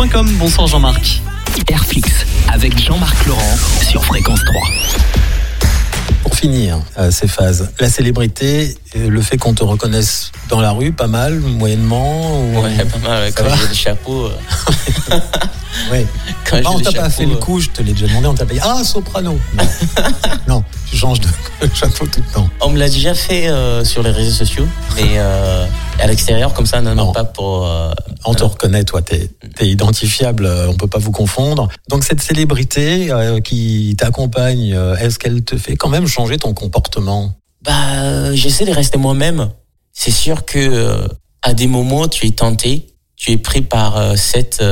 airflix.com. Bonsoir Jean-Marc. Airflix avec Jean-Marc Laurent sur Fréquence 3. Pour finir euh, ces phases, la célébrité, euh, le fait qu'on te reconnaisse dans la rue, pas mal, moyennement ou... Ouais, pas mal. Quand j'ai le chapeau. euh, Ouais. quand Ah, on t'a pas chapeau, fait le euh, coup, je te l'ai déjà demandé, on t'a pas dit Ah, soprano Non, non tu changes de chapeau tout le temps. On me l'a déjà fait euh, sur les réseaux sociaux, mais euh, à l'extérieur, comme ça, non, non, Non. pas pour. euh, On te reconnaît, toi, t'es es identifiable, on peut pas vous confondre. Donc cette célébrité qui t'accompagne, est-ce qu'elle te fait quand même changer ton comportement? Bah, j'essaie de rester moi-même. C'est sûr que à des moments, tu es tenté, tu es pris par cette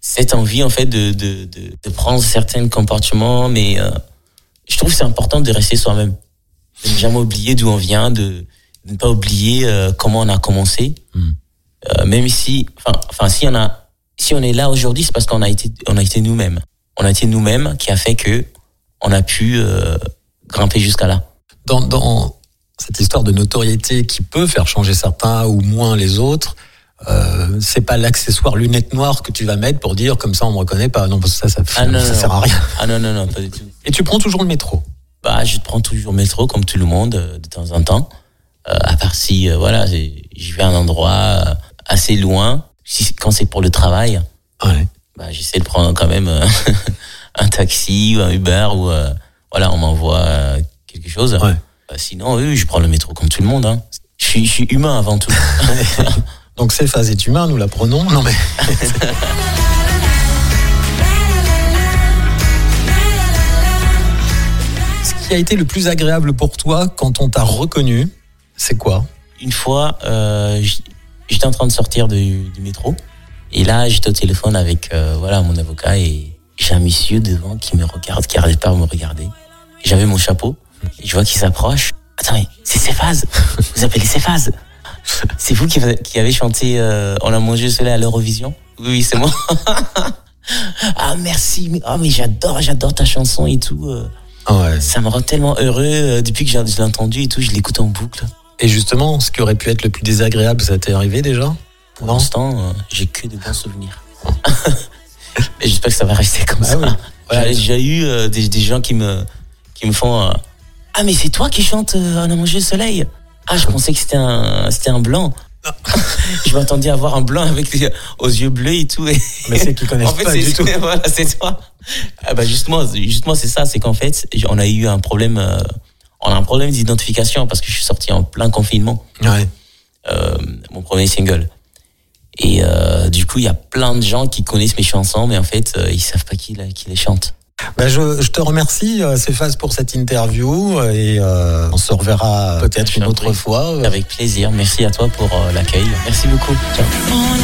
cette envie en fait de de, de, de prendre certains comportements, mais je trouve que c'est important de rester soi-même, de ne jamais oublier d'où on vient, de, de ne pas oublier euh, comment on a commencé. Hmm. Euh, même si, enfin, enfin, si on a, si on est là aujourd'hui, c'est parce qu'on a été, on a été nous-mêmes. On a été nous-mêmes qui a fait que on a pu euh, grimper jusqu'à là. dans, dans cette histoire de notoriété qui peut faire changer certains ou moins les autres, euh, c'est pas l'accessoire lunettes noires que tu vas mettre pour dire comme ça on me reconnaît pas. Non, parce que ça, ça, Ah, non, ça non, sert non. à rien. Ah non, non, non, pas du tout. Et tu prends toujours le métro? Bah, je prends toujours le métro comme tout le monde euh, de temps en temps. Euh, à part si, euh, voilà, je vais à un endroit euh, assez loin. Si, quand c'est pour le travail, Ouais. bah, j'essaie de prendre quand même un taxi ou un Uber ou euh, voilà, on m'envoie quelque chose. Ouais. Bah, sinon, oui, je prends le métro comme tout le monde. Hein. Je, suis, je suis humain avant tout. Donc ces phases est humain, nous la prenons. Non mais ce qui a été le plus agréable pour toi quand on t'a reconnu, c'est quoi? Une fois, euh, j'étais en train de sortir du, du métro et là, j'étais au téléphone avec euh, voilà mon avocat et j'ai un monsieur devant qui me regarde, qui arrête pas de me regarder. J'avais mon chapeau et je vois qu'il s'approche. Attends, c'est Céphase Vous appelez Céphase C'est vous qui, qui avez chanté euh, On a mangé le soleil à l'Eurovision? Oui, oui, c'est moi. ah merci, mais, oh, mais j'adore, j'adore ta chanson et tout. euh. Ah ouais. Ça me rend tellement heureux euh, depuis que j'ai- je l'ai entendu et tout, je l'écoute en boucle. Et justement, ce qui aurait pu être le plus désagréable, ça t'est arrivé déjà? Pour l'instant, j'ai que de bons souvenirs. Et j'espère que ça va rester comme Bah ça. oui. J'ai déjà eu euh, des, des gens qui me, qui me font euh, Ah, mais c'est toi qui chantes On a mangé le soleil Ah, je pensais que c'était un, c'était un blanc. je m'attendais à voir un blanc avec les, aux yeux bleus et tout. Et Mais c'est qu'ils connaissent en fait, pas c'est du tout. voilà, c'est toi. Ah bah justement, justement, c'est ça, c'est qu'en fait, on a eu un problème, euh, on a un problème d'identification parce que je suis sorti en plein confinement Ouais. euh, mon premier single. Et euh, du coup, il y a plein de gens qui connaissent mes chansons, mais en fait, euh, ils savent pas qui, qui les chante. Bah, je, je te remercie, euh, Céphase, pour cette interview euh, et euh, on se reverra peut-être une autre fois. Avec plaisir. Merci à toi pour euh, l'accueil. Merci beaucoup. Ciao.